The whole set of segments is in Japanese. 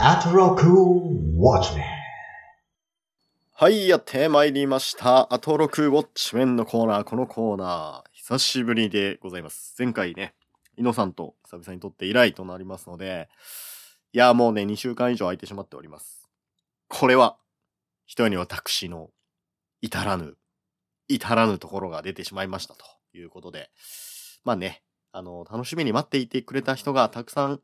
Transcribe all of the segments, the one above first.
アトロクウォッチメンはい、やってまいりました。アトロクウォッチメンのコーナー、このコーナー、久しぶりでございます。前回ね、イノさんと久々に撮って以来となりますので、いや、もうね、2週間以上空いてしまっております。これは、ひとえに私の至らぬ、至らぬところが出てしまいましたということで、まあね、あの、楽しみに待っていてくれた人がたくさん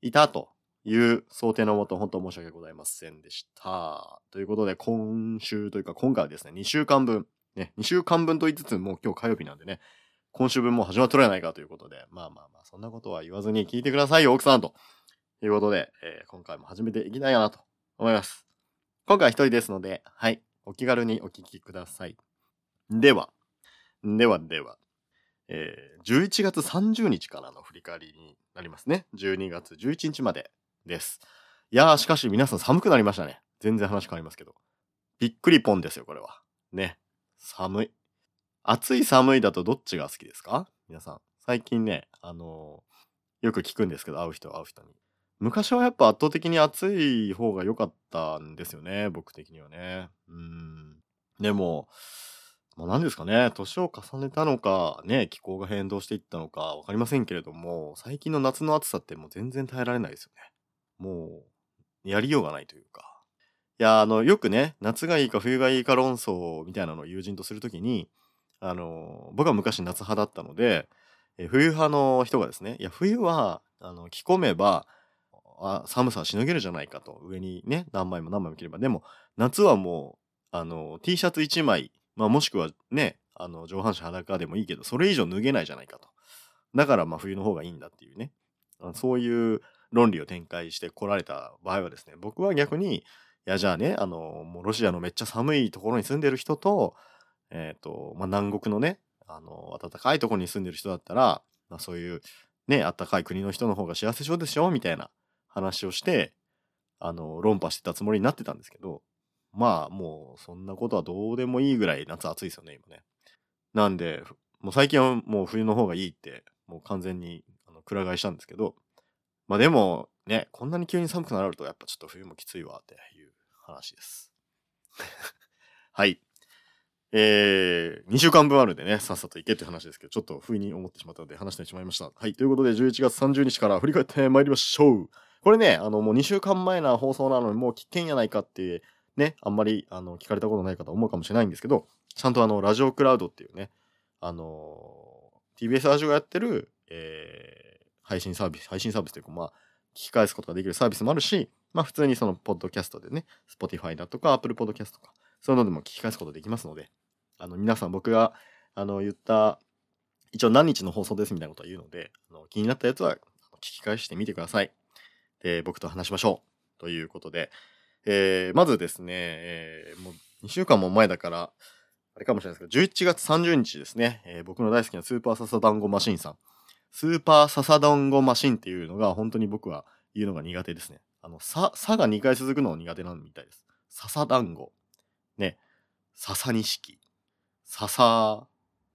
いたという想定のもと、本当申し訳ございませんでした。ということで、今週というか、今回はですね、2週間分、ね、2週間分と言いつつ、もう今日火曜日なんでね、今週分も始まっとるやないかということで、まあまあまあ、そんなことは言わずに聞いてくださいよ、奥さんと。いうことで、えー今回も始めていきたいなと思います。今回は一人ですので、はい、お気軽にお聞きください。では、ではでは、えー11月30日からの振り返りになりますね。12月11日までです。いやー、しかし皆さん寒くなりましたね。全然話変わりますけど。びっくりポンですよ、これは。ね。寒い。暑い寒いだとどっちが好きですか？皆さん。最近ね、あのーよく聞くんですけど、会う人会う人に。昔はやっぱ圧倒的に暑い方が良かったんですよね、僕的にはね。うん。でも、まあ、何ですかね、年を重ねたのか、ね、気候が変動していったのかわかりませんけれども、最近の夏の暑さってもう全然耐えられないですよね。もう、やりようがないというか。いや、あの、よくね、夏がいいか冬がいいか論争みたいなのを友人とするときに、あの、僕は昔夏派だったので、え冬派の人がですね、いや、冬は、あの、着込めば、あ寒さはしのげるじゃないかと。上にね、何枚も何枚も着れば。でも、夏はもう、あの、T シャツ1枚、まあ、もしくはね、あの、上半身裸でもいいけど、それ以上脱げないじゃないかと。だから、まあ、冬の方がいいんだっていうね。そういう論理を展開して来られた場合はですね、僕は逆に、いや、じゃあね、あの、もうロシアのめっちゃ寒いところに住んでる人と、えっ、と、まあ、南国のね、あの、暖かいところに住んでる人だったら、まあ、そういう、ね、暖かい国の人の方が幸せそうでしょみたいな話をして、あの、論破してたつもりになってたんですけど、まあ、もう、そんなことはどうでもいいぐらい夏暑いですよね、今ね。なんで、もう最近はもう冬の方がいいって、もう完全にあのくら替えしたんですけど、まあでも、ね、こんなに急に寒くなると、やっぱちょっと冬もきついわっていう話です。はい。えー、2週間分あるんでね、さっさと行けって話ですけど、ちょっと不意に思ってしまったので話してしまいました。はい。ということで、11月30日から振り返ってまいりましょう。これね、あの、もう2週間前な放送なのに、もう聞けんやないかって、ね、あんまり、あの、聞かれたことない方思うかもしれないんですけど、ちゃんとあの、ラジオクラウドっていうね、あの、TBS ラジオがやってる、えー配信サービス、配信サービスというか、まあ、聞き返すことができるサービスもあるし、まあ、普通にその、ポッドキャストでね、Spotify だとか、Apple Podcast とか、そういうのでも聞き返すことできますので、あの、皆さん僕が、あの、言った、一応何日の放送ですみたいなことは言うので、あの気になったやつは、聞き返してみてください。で、僕と話しましょう。ということで、えーまずですね、えーもう2週間も前だから、あれかもしれないですけど、11月30日ですね、えー僕の大好きなスーパーササダンゴマシンさん。スーパーササダンゴマシンっていうのが本当に僕は言うのが苦手ですね。あの、さ、さが2回続くのが苦手なんみたいです。ササダンゴ。ね。笹錦。笹、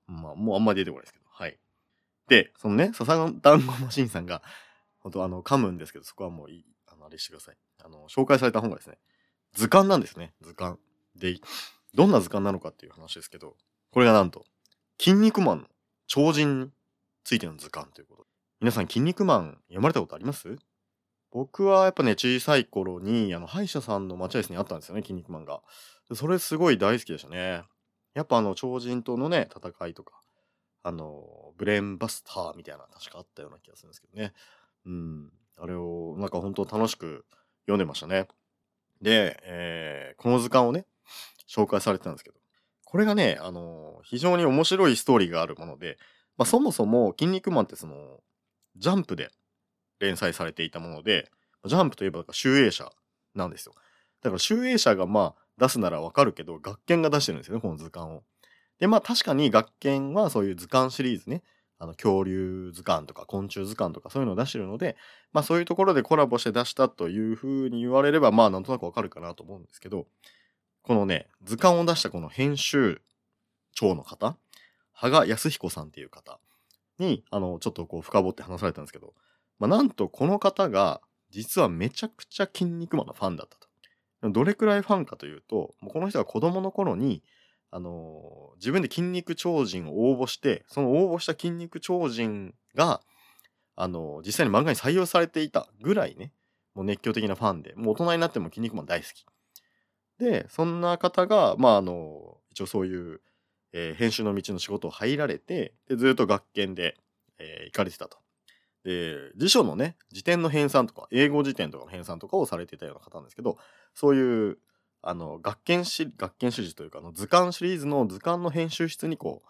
まあ、もうあんまり出てこないですけど、はい。で、そのね、笹ダンゴマシンさんが、本当あの、噛むんですけど、そこはもういい、あの、あれしてください。あの、紹介された本がですね、図鑑なんですね、図鑑。で、どんな図鑑なのかっていう話ですけど、これがなんと、筋肉マンの超人ついての図鑑ということで。皆さん、筋肉マン読まれたことあります？僕はやっぱね、小さい頃に、あの、歯医者さんの待合室にあったんですよね、筋肉マンが。それすごい大好きでしたね。やっぱあの、超人とのね、戦いとか、あの、ブレーンバスターみたいな、確かあったような気がするんですけどね。うん。あれを、なんか本当楽しく読んでましたね。で、えーこの図鑑をね、紹介されてたんですけど、これがね、あの、非常に面白いストーリーがあるもので、まあ、そもそも、筋肉マンってその、ジャンプで連載されていたもので、ジャンプといえば、集英社なんですよ。だから、集英社がまあ、出すならわかるけど、学研が出してるんですよね、この図鑑を。で、まあ、確かに学研はそういう図鑑シリーズね、あの、恐竜図鑑とか昆虫図鑑とかそういうのを出してるので、まあ、そういうところでコラボして出したというふうに言われれば、まあ、なんとなくわかるかなと思うんですけど、このね、図鑑を出したこの編集長の方、羽賀康彦さんっていう方に、あの、ちょっとこう深掘って話されたんですけど、まあ、なんとこの方が、実はめちゃくちゃ筋肉マンのファンだったと。どれくらいファンかというと、もうこの人が子供の頃に、あの自分で筋肉超人を応募して、その応募した筋肉超人が、あの実際に漫画に採用されていたぐらいね、もう熱狂的なファンで、もう大人になっても筋肉マン大好き。で、そんな方が、まあ、あの一応そういう、えー編集の道の仕事を入られて、でずっと学研で、えー行かれてたと。で、辞書のね、辞典の編纂とか、英語辞典とかの編纂とかをされていたような方なんですけど、そういう、あの、学研し、学研主事というか、あの図鑑シリーズの図鑑の編集室にこう、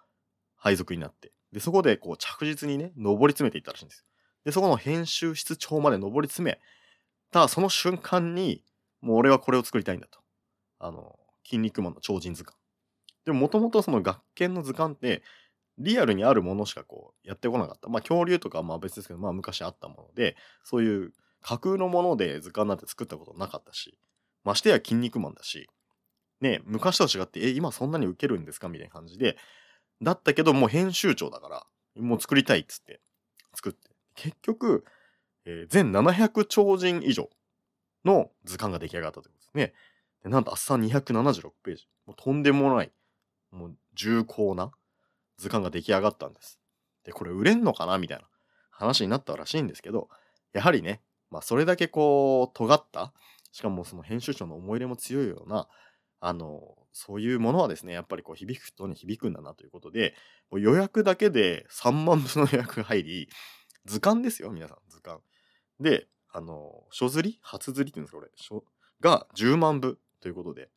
配属になって、で、そこでこう着実にね、上り詰めていったらしいんです。で、そこの編集室長まで上り詰めたその瞬間に、もう俺はこれを作りたいんだと。あの、筋肉マンの超人図鑑。でも、もともとその学研の図鑑って、リアルにあるものしかこうやってこなかった。まあ恐竜とかはまあ別ですけど、まあ昔あったもので、そういう架空のもので図鑑なんて作ったことなかったし、ましてや筋肉マンだし、ね昔と違って、え、今そんなに受けるんですか？みたいな感じで、だったけどもう編集長だから、もう作りたいっつって作って。結局、えー全700超人以上の図鑑が出来上がったということですね。でなんと、あっさん276ページ。もうとんでもない、もう重厚な図鑑が出来上がったんです。で、これ売れんのかなみたいな話になったらしいんですけど、やはりね、まあそれだけこう、尖った、しかもその編集長の思い入れも強いような、あの、そういうものはですね、やっぱりこう響く人に響くんだなということで、もう予約だけで3万部の予約が入り、図鑑ですよ、皆さん、図鑑。で、あの、書釣り？初釣りって言うんですか、これ。書が10万部ということで、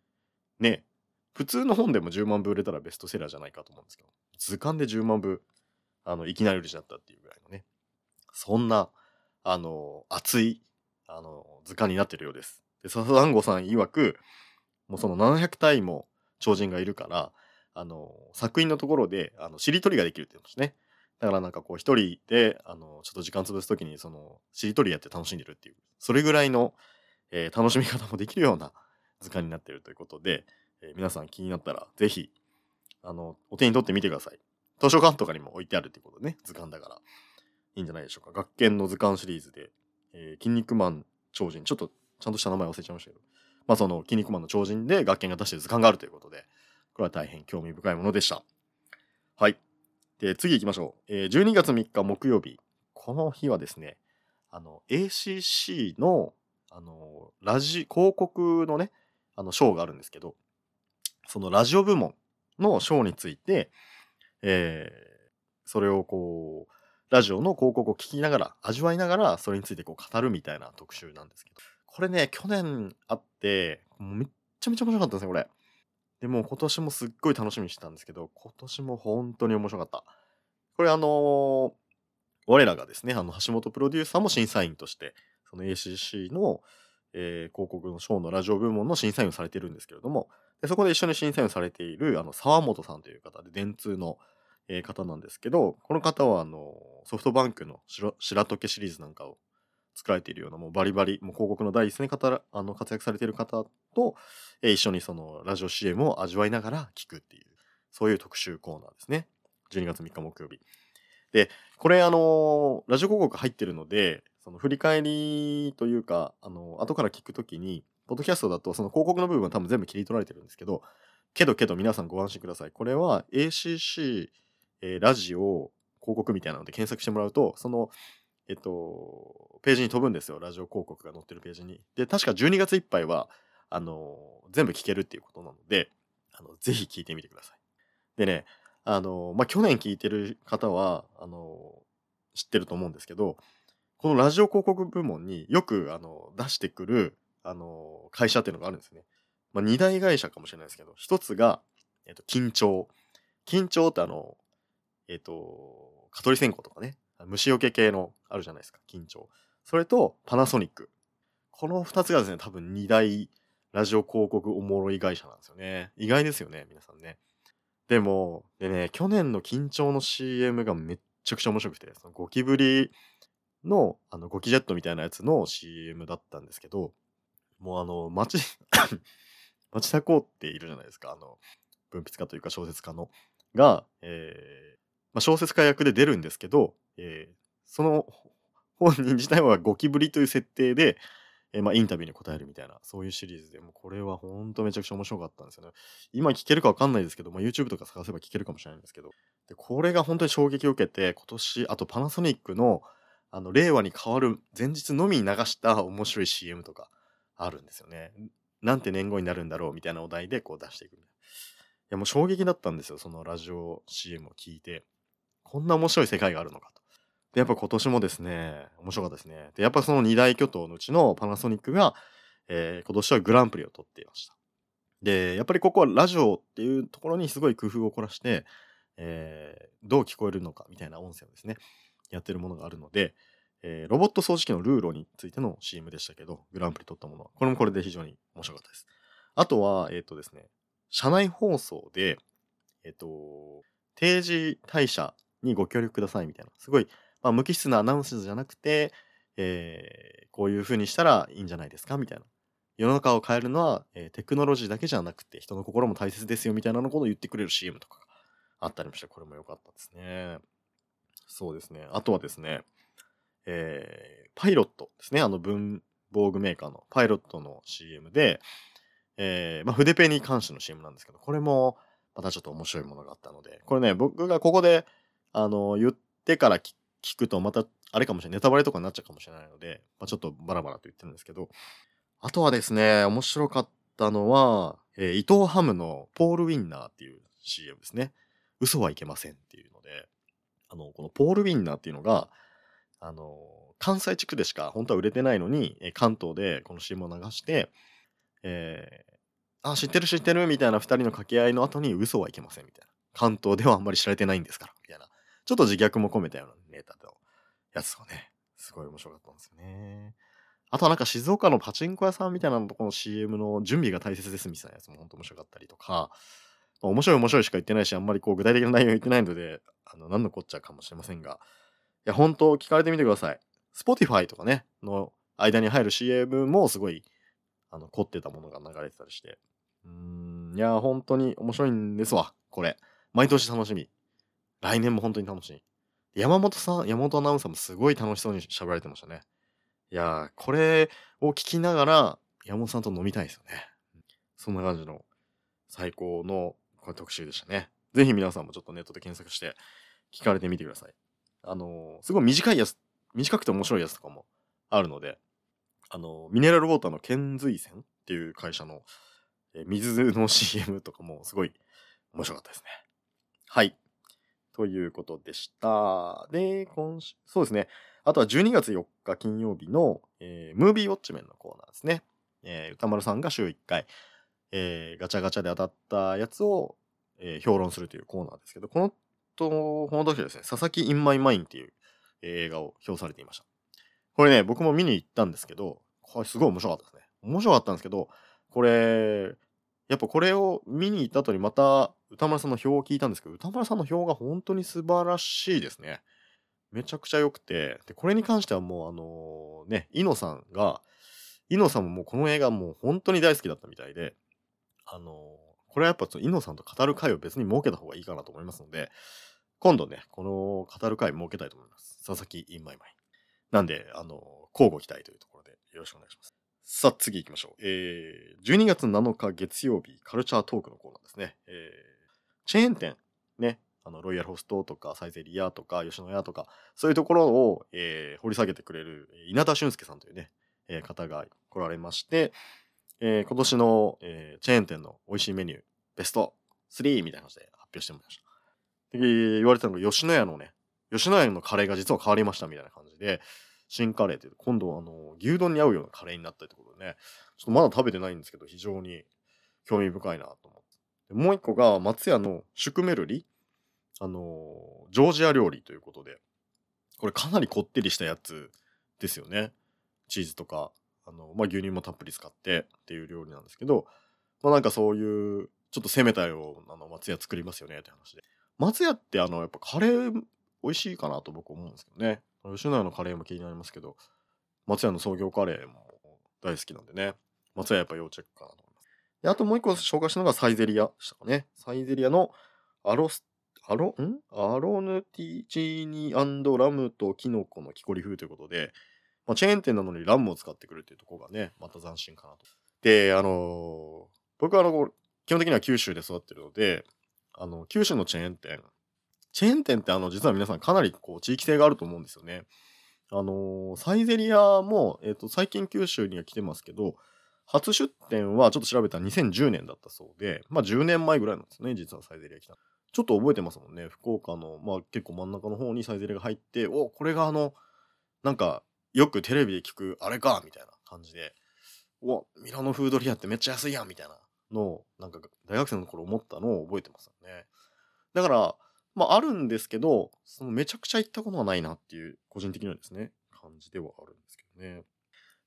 ね、普通の本でも10万部売れたらベストセラーじゃないかと思うんですけど、図鑑で10万部、あの、いきなり売れちゃったっていうぐらいのね、そんな、あの、熱い、あの、図鑑になってるようです。で、笹団子さん曰く、もうその700体も超人がいるから、あの、作品のところで、あの、しりとりができるって言うんですね。だからなんかこう一人で、あの、ちょっと時間潰すときに、その、しりとりやって楽しんでるっていう、それぐらいの、えー楽しみ方もできるような図鑑になってるということで、えー皆さん気になったら、ぜひ、あの、お手に取ってみてください。図書館とかにも置いてあるっていうことね、図鑑だから、いいんじゃないでしょうか。学研の図鑑シリーズで、えー筋肉マン超人、ちょっとちゃんとした名前忘れちゃいましたけど、まあその、筋肉マンの超人で学研が出してる図鑑があるということで、これは大変興味深いものでした。はい。で、次行きましょう。えー12月3日木曜日。この日はですね、あの、ACC の、あの、ラジ、広告のね、あの、賞があるんですけど、そのラジオ部門の賞について、えーそれをこう、ラジオの広告を聞きながら、味わいながら、それについてこう語るみたいな特集なんですけど、これね、去年あって、めっちゃめちゃ面白かったですね、これ。でもう今年もすっごい楽しみにしてたんですけど、今年も本当に面白かった。これあのー我らがですね、あの、橋本プロデューサーも審査員として、その ACC の、えー広告のショーのラジオ部門の審査員をされてるんですけれども、でそこで一緒に審査員をされている、あの、沢本さんという方で、電通の、えー方なんですけど、この方は、あの、ソフトバンクの白白時シリーズなんかを作られているような、もうバリバリ、もう広告の第一線方、あの、活躍されている方と、えー一緒にそのラジオ CM を味わいながら聞くっていう、そういう特集コーナーですね。12月3日木曜日。で、これあのラジオ広告入ってるので、その振り返りというか、あの後から聞くときに、ポッドキャストだとその広告の部分は多分全部切り取られてるんですけど、けどけど皆さんご安心ください。これは ACC、えーラジオ広告みたいなので検索してもらうと、その、えっと、ページに飛ぶんですよ。ラジオ広告が載ってるページに。で、確か12月いっぱいは、あの全部聞けるっていうことなので、あの、ぜひ聞いてみてください。でね、あのまあ、去年聞いてる方は、あの知ってると思うんですけど、このラジオ広告部門によく、あの出してくる、あの会社っていうのがあるんですね。まあ、二大会社かもしれないですけど、一つが、えっと、緊張。緊張ってあの、えっと、蚊取り線香とかね、虫除け系のあるじゃないですか、緊張。それと、パナソニック。この二つがですね、多分二大ラジオ広告おもろい会社なんですよね。意外ですよね、皆さんね。でも、でね、去年の緊張の CM がめっちゃくちゃ面白くて、そのゴキブリの、あの、ゴキジェットみたいなやつの CM だったんですけど、もうあの、町、町田公っているじゃないですか、あの、文筆家というか小説家の、が、えーまあ、小説家役で出るんですけど、えーその本人自体はゴキブリという設定で、えーまあ、インタビューに答えるみたいな、そういうシリーズで、もうこれはほんとめちゃくちゃ面白かったんですよね。今聞けるかわかんないですけど、まあ、YouTube とか探せば聞けるかもしれないんですけど、でこれが本当に衝撃を受けて、今年、あとパナソニックの、あの、令和に変わる前日のみに流した面白い CM とかあるんですよね。なんて年号になるんだろうみたいなお題でこう出していくみた。いいや、もう衝撃だったんですよ、そのラジオ CM を聞いて。こんな面白い世界があるのかと。で、やっぱ今年もですね、面白かったですね。で、やっぱその二大巨頭のうちのパナソニックが、えー今年はグランプリを取っていました。で、やっぱりここはラジオっていうところにすごい工夫を凝らして、えーどう聞こえるのかみたいな音声をですね、やってるものがあるので、えーロボット掃除機のルーロについての CM でしたけど、グランプリ取ったものは、これもこれで非常に面白かったです。あとは、えっ、とですね、社内放送で、えっ、と、定時退社にご協力くださいみたいな、すごい、まあ、無機質なアナウンスじゃなくて、えーこういう風にしたらいいんじゃないですかみたいな。世の中を変えるのは、えテクノロジーだけじゃなくて、人の心も大切ですよみたいなのことを言ってくれる CM とかがあったりもして、これも良かったですね。そうですね。あとはですね、えーパイロットですね。あの文房具メーカーのパイロットの CM で、えーまあ、筆ペンに関しての CM なんですけど、これもまたちょっと面白いものがあったので、これね、僕がここで、あの、言ってから聞くと、また、あれかもしれない、ネタバレとかになっちゃうかもしれないので、まあ、ちょっとバラバラと言ってるんですけど、あとはですね、面白かったのは、えー伊藤ハムのポールウィンナーっていう CM ですね。嘘はいけませんっていうので、あの、このポールウィンナーっていうのが、あの、関西地区でしか本当は売れてないのに、関東でこの CM を流して、えーあ、知ってる知ってるみたいな二人の掛け合いの後に嘘はいけませんみたいな。関東ではあんまり知られてないんですから、みたいな。ちょっと自虐も込めたようなネタのやつがね、すごい面白かったんですよね。あとはなんか静岡のパチンコ屋さんみたいなのとこの CM の準備が大切ですみたいなやつも本当面白かったりとか、ま面白い面白いしか言ってないし、あんまりこう具体的な内容言ってないので、あの、何のこっちゃかもしれませんが、や、本当聞かれてみてください。Spotify とかね、の間に入る CM もすごい、あの、凝ってたものが流れてたりして。うーん、いや、本当に面白いんですわ、これ。毎年楽しみ。来年も本当に楽しみ。山本さん、山本アナウンサーもすごい楽しそうに喋られてましたね。いやー、これを聞きながら、山本さんと飲みたいですよね。そんな感じの最高のこれ特集でしたね。ぜひ皆さんもちょっとネットで検索して聞かれてみてください。あのすごい短いやつ、短くて面白いやつとかもあるので、あのミネラルウォーターの健髄線っていう会社の、えー水の CM とかもすごい面白かったですね。はい。ということでした。で、今週、そうですね。あとは12月4日金曜日の、えームービーウォッチメンのコーナーですね。えー歌丸さんが週1回、えーガチャガチャで当たったやつを、えー評論するというコーナーですけど、このと、この時ですね、佐々木インマイマインっていう映画を評されていました。これね、僕も見に行ったんですけど、これすごい面白かったですね。面白かったんですけど、これ、やっぱこれを見に行った後にまた歌丸さんの表を聞いたんですけど、歌丸さんの表が本当に素晴らしいですね。めちゃくちゃ良くて、で、これに関してはもうあのね、イノさんが、イノさんももうこの映画もう本当に大好きだったみたいで、あのこれはやっぱちょっとイノさんと語る会を別に設けた方がいいかなと思いますので、今度ね、この語る会設けたいと思います。佐々木インマイマイ。なんで、あの交互期待というところでよろしくお願いします。さあ、次行きましょう。えー、12月7日月曜日、カルチャートークのコーナーですね。えー、チェーン店、ね、あの、ロイヤルホストとか、サイゼリヤとか、吉野家とか、そういうところを、えー掘り下げてくれる、稲田俊介さんというね、えー方が来られまして、えー今年の、えーチェーン店の美味しいメニュー、ベスト3みたいな感じで発表してもらいました。で言われたのが、吉野家のね、吉野家のカレーが実は変わりましたみたいな感じで、新カレーという、今度はあの、牛丼に合うようなカレーになったってことでね、ちょっとまだ食べてないんですけど、非常に興味深いなと思って。もう一個が、松屋のシュクメルリ、あのジョージア料理ということで、これかなりこってりしたやつですよね。チーズとか、あの、まあ、牛乳もたっぷり使ってっていう料理なんですけど、まあ、なんかそういう、ちょっと攻めたようなの松屋作りますよねって話で。松屋ってあの、やっぱカレー美味しいかなと僕思うんですけどね。吉野家のカレーも気になりますけど、松屋の創業カレーも大好きなんでね。松屋やっぱ要チェックかなと思います。であともう一個紹介したのがサイゼリヤでしたかね。サイゼリヤのアロス、アロ、ん？アロヌティチーニラムとキノコの木こり風ということで、まあ、チェーン店なのにランムを使ってくるっていうところがね、また斬新かなと。で、あのー僕はあの、基本的には九州で育ってるので、あの、九州のチェーン店、チェーン店ってあの、実は皆さんかなりこう、地域性があると思うんですよね。あのーサイゼリアも、えっ、と、最近九州には来てますけど、初出店はちょっと調べたら2010年だったそうで、まあ10年前ぐらいなんですね、実はサイゼリア来た。ちょっと覚えてますもんね。福岡の、まあ結構真ん中の方にサイゼリアが入って、お、これがあの、なんか、よくテレビで聞く、あれかみたいな感じで、お、ミラノフードリアってめっちゃ安いやんみたいなのを、なんか大学生の頃思ったのを覚えてますよね。だから、まああるんですけど、そのめちゃくちゃ行ったことはないなっていう、個人的にはですね、感じではあるんですけどね。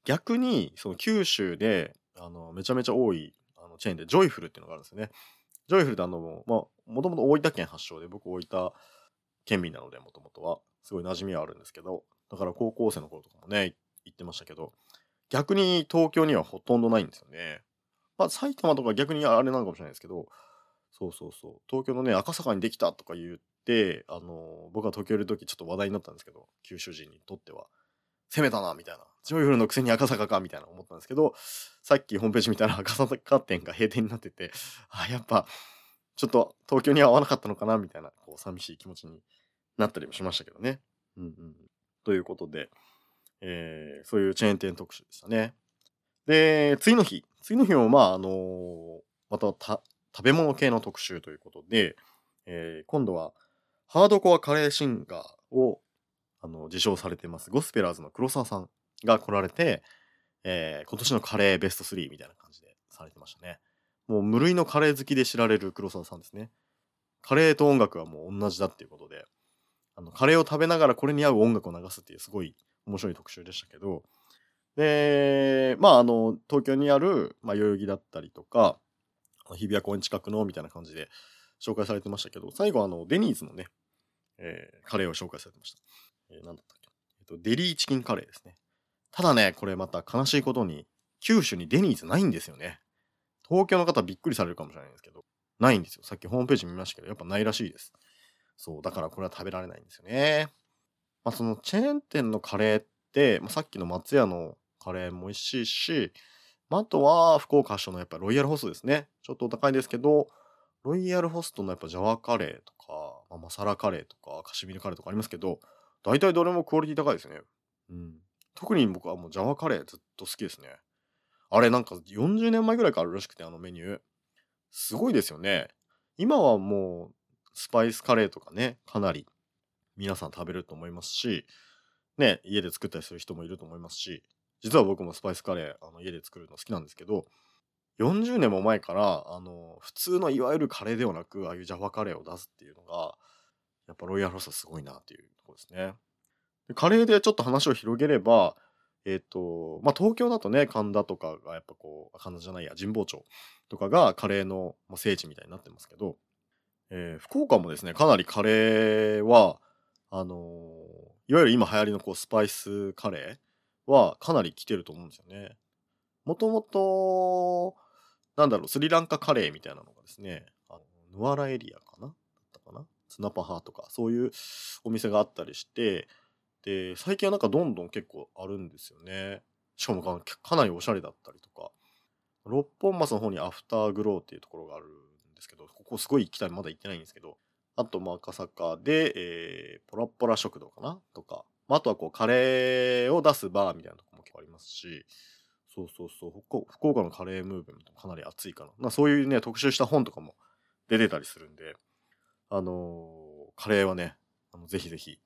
逆に、その九州で、あの、めちゃめちゃ多い、あの、チェーンで、ジョイフルっていうのがあるんですよね。ジョイフルってあの、まあ、もともと大分県発祥で、僕大分県民なので、もともとは、すごい馴染みはあるんですけど、だから高校生の頃とかもね、行ってましたけど、逆に東京にはほとんどないんですよね。まあ、埼玉とか逆にあれなのかもしれないですけど、そうそうそう、東京のね、赤坂にできたとか言って、あの、僕が東京いる時ちょっと話題になったんですけど、九州人にとっては。攻めたな、みたいな。ジョイフルのくせに赤坂か、みたいな思ったんですけど、さっきホームページ見たら 赤坂店が閉店になってて、あ、やっぱ、ちょっと東京には合わなかったのかな、みたいな、こう、寂しい気持ちになったりもしましたけどね。うんうん。ということで、えーそういうチェーン店特集でしたね。で、次の日。次の日も、まあ、あのーまたた食べ物系の特集ということで、えー今度は、ハードコアカレーシンガーを、あの、受賞されてます、ゴスペラーズの黒沢さんが来られて、えー今年のカレーベスト3みたいな感じでされてましたね。もう無類のカレー好きで知られる黒沢さんですね。カレーと音楽はもう同じだっていうことで、あの、カレーを食べながらこれに合う音楽を流すっていうすごい面白い特集でしたけど、で、まあ、あの、東京にある、まあ、代々木だったりとか、日比谷公園近くのみたいな感じで紹介されてましたけど、最後あの、デニーズのね、えーカレーを紹介されてました。えーなんだったっけ、えっと、デリーチキンカレーですね。ただね、これまた悲しいことに、九州にデニーズないんですよね。東京の方びっくりされるかもしれないんですけど、ないんですよ。さっきホームページ見ましたけど、やっぱないらしいです。そう、だからこれは食べられないんですよね。まあ、そのチェーン店のカレーって、まあ、さっきの松屋のカレーも美味しいし、まあ、あとは福岡発祥のやっぱロイヤルホストですね。ちょっとお高いですけど、ロイヤルホストのやっぱジャワカレーとか、まあ、マサラカレーとか、カシミルカレーとかありますけど、大体どれもクオリティ高いですね。うん。特に僕はもうジャワカレーずっと好きですね。あれなんか40年前ぐらいからあるらしくて、あのメニュー。すごいですよね。今はもうスパイスカレーとかね、かなり皆さん食べると思いますし、ね、家で作ったりする人もいると思いますし、実は僕もスパイスカレー、あの家で作るの好きなんですけど、40年も前から、あの、普通のいわゆるカレーではなく、ああいうジャワカレーを出すっていうのが、やっぱロイヤルホストすごいなっていうところですね。でカレーでちょっと話を広げれば、えっ、と、まあ、東京だとね、神田とかがやっぱこう、神田じゃないや、神保町とかがカレーの聖地みたいになってますけど、えー福岡もですね、かなりカレーは、あのーいわゆる今流行りのこうスパイスカレーはかなり来てると思うんですよね。もともと、なんだろう、スリランカカレーみたいなのがですね、あのヌアラエリアかな？だったかな？ツナパハとか、そういうお店があったりして、で、最近はなんかどんどん結構あるんですよね。しかもかかなりおしゃれだったりとか。六本松の方にアフターグローっていうところがあるですけど、ここすごい行きたい、まだ行ってないんですけど、あと、まあ、赤坂で、えー、ポラポラ食堂かな？とか、まあ、あとはこう、カレーを出すバーみたいなとこも結構ありますし、そうそうそう、福岡のカレームーブメントもかなり熱いかな。まあ、そういうね、特集した本とかも出てたりするんで、あのーカレーはね、あのぜひぜひ、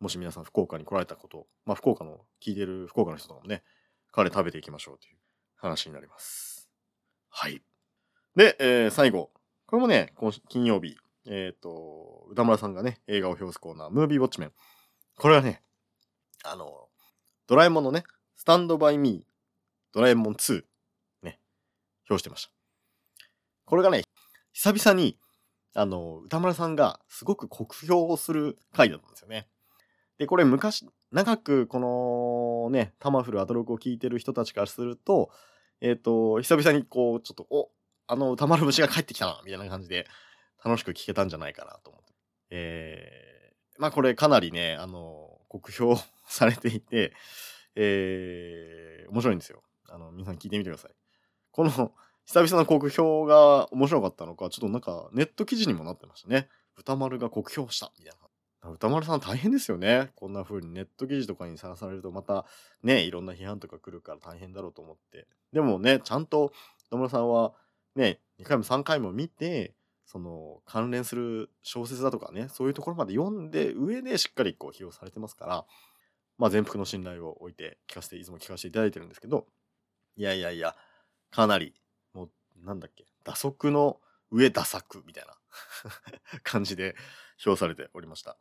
もし皆さん福岡に来られたこと、まあ、福岡の、聞いてる福岡の人とかもね、カレー食べていきましょうという話になります。はい。で、えー最後。これもね、今金曜日、えっ、と、歌村さんがね、映画を表すコーナー、ムービーウォッチメン。これはね、あの、ドラえもんのね、スタンドバイミー、ドラえもん2、ね、表してました。これがね、久々に、あの、歌村さんがすごく酷評をする回だったんですよね。で、これ昔、長くこのね、タマフルアトロクを聞いてる人たちからすると、えっ、と、久々にこう、ちょっと、お、あの歌丸節が帰ってきたな、みたいな感じで、楽しく聞けたんじゃないかなと思って。えー、まあこれかなりね、あの、酷評されていて、えー、面白いんですよ。あの、皆さん聞いてみてください。この、久々の酷評が面白かったのか、ちょっとなんかネット記事にもなってましたね。歌丸が酷評したみたいな。歌丸さん大変ですよね。こんな風にネット記事とかにさらされるとまたね、いろんな批判とか来るから大変だろうと思って。でもね、ちゃんと歌丸さんはね、2回も3回も見て、その関連する小説だとかね、そういうところまで読んで上でしっかりこう批評されてますから、まあ全幅の信頼を置いて聞かせて、いつも聞かせていただいてるんですけど、いやいやいや、かなり、もう、なんだっけ、打足の上打作みたいな 感じで評されておりました。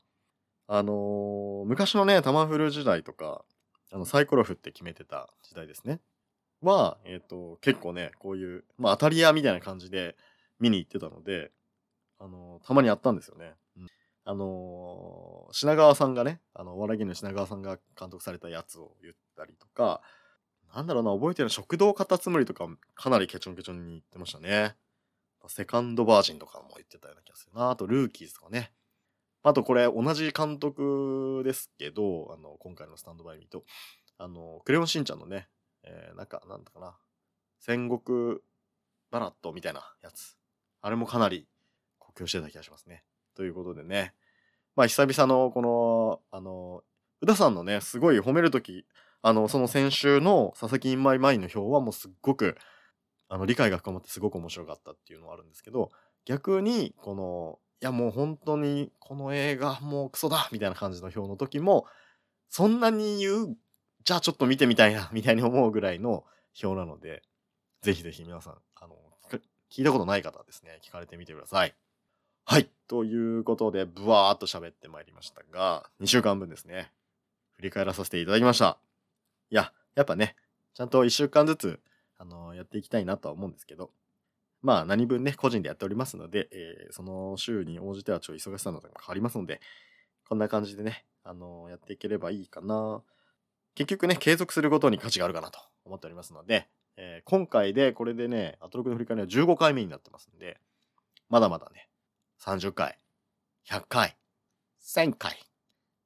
あのー、昔のね、タマフル時代とか、あの、サイコロ振って決めてた時代ですね。は、えっ、ー、と、結構ね、こういう、まあ当たり屋みたいな感じで見に行ってたので、あのー、たまにあったんですよね。うん、あの品川さんがね、あの、お笑い芸人の品川さんが監督されたやつを言ったりとか、なんだろうな、覚えてるの食堂カタツムリとかかなりケチョンケチョンに言ってましたね。セカンドバージンとかも言ってたような気がするな。あと、ルーキーズとかね。あと、これ、同じ監督ですけど、あの、今回のスタンドバイミーと、あの、クレヨンしんちゃんのね、えー、なんか、なんだかな、戦国バラットみたいなやつ。あれもかなり酷評してた気がしますね。ということでね、まあ、久々のこの、あの、宇田さんのね、すごい褒めるとき、あの、その先週の佐々木インマイマインの表はもうすっごく、あの、理解が深まってすごく面白かったっていうのはあるんですけど、逆に、この、いやもう本当にこの映画もうクソだみたいな感じの表の時も、そんなに言う、じゃあちょっと見てみたいな、みたいに思うぐらいの表なので、ぜひぜひ皆さん、あの、聞いたことない方はですね、聞かれてみてください。はい。ということで、ブワーっと喋ってまいりましたが、2週間分ですね、振り返らさせていただきました。いや、やっぱね、ちゃんと1週間ずつ、あのー、やっていきたいなとは思うんですけど、まあ何分ね、個人でやっておりますので、えー、その週に応じてはちょい忙しさなども変わりますので、こんな感じでね、あのー、やっていければいいかな。結局ね、継続することに価値があるかなと思っておりますので、えー、今回でこれでね、アトロクの振り返りは15回目になってますんで、まだまだね、30回、100回、1000回、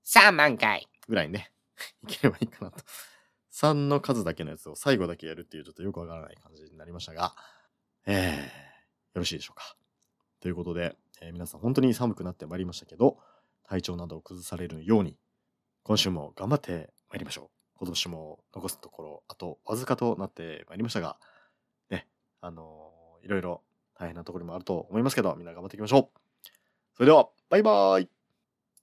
3万回ぐらいね、いければいいかなと3の数だけのやつを最後だけやるっていうちょっとよくわからない感じになりましたが、えー、よろしいでしょうか。ということで、えー、皆さん本当に寒くなってまいりましたけど、体調などを崩されるように、今週も頑張ってまいりましょう。今年も残すところ、あとわずかとなってまいりましたが、ね、あのー、いろいろ大変なところもあると思いますけど、みんな頑張っていきましょう。それでは、バイバーイ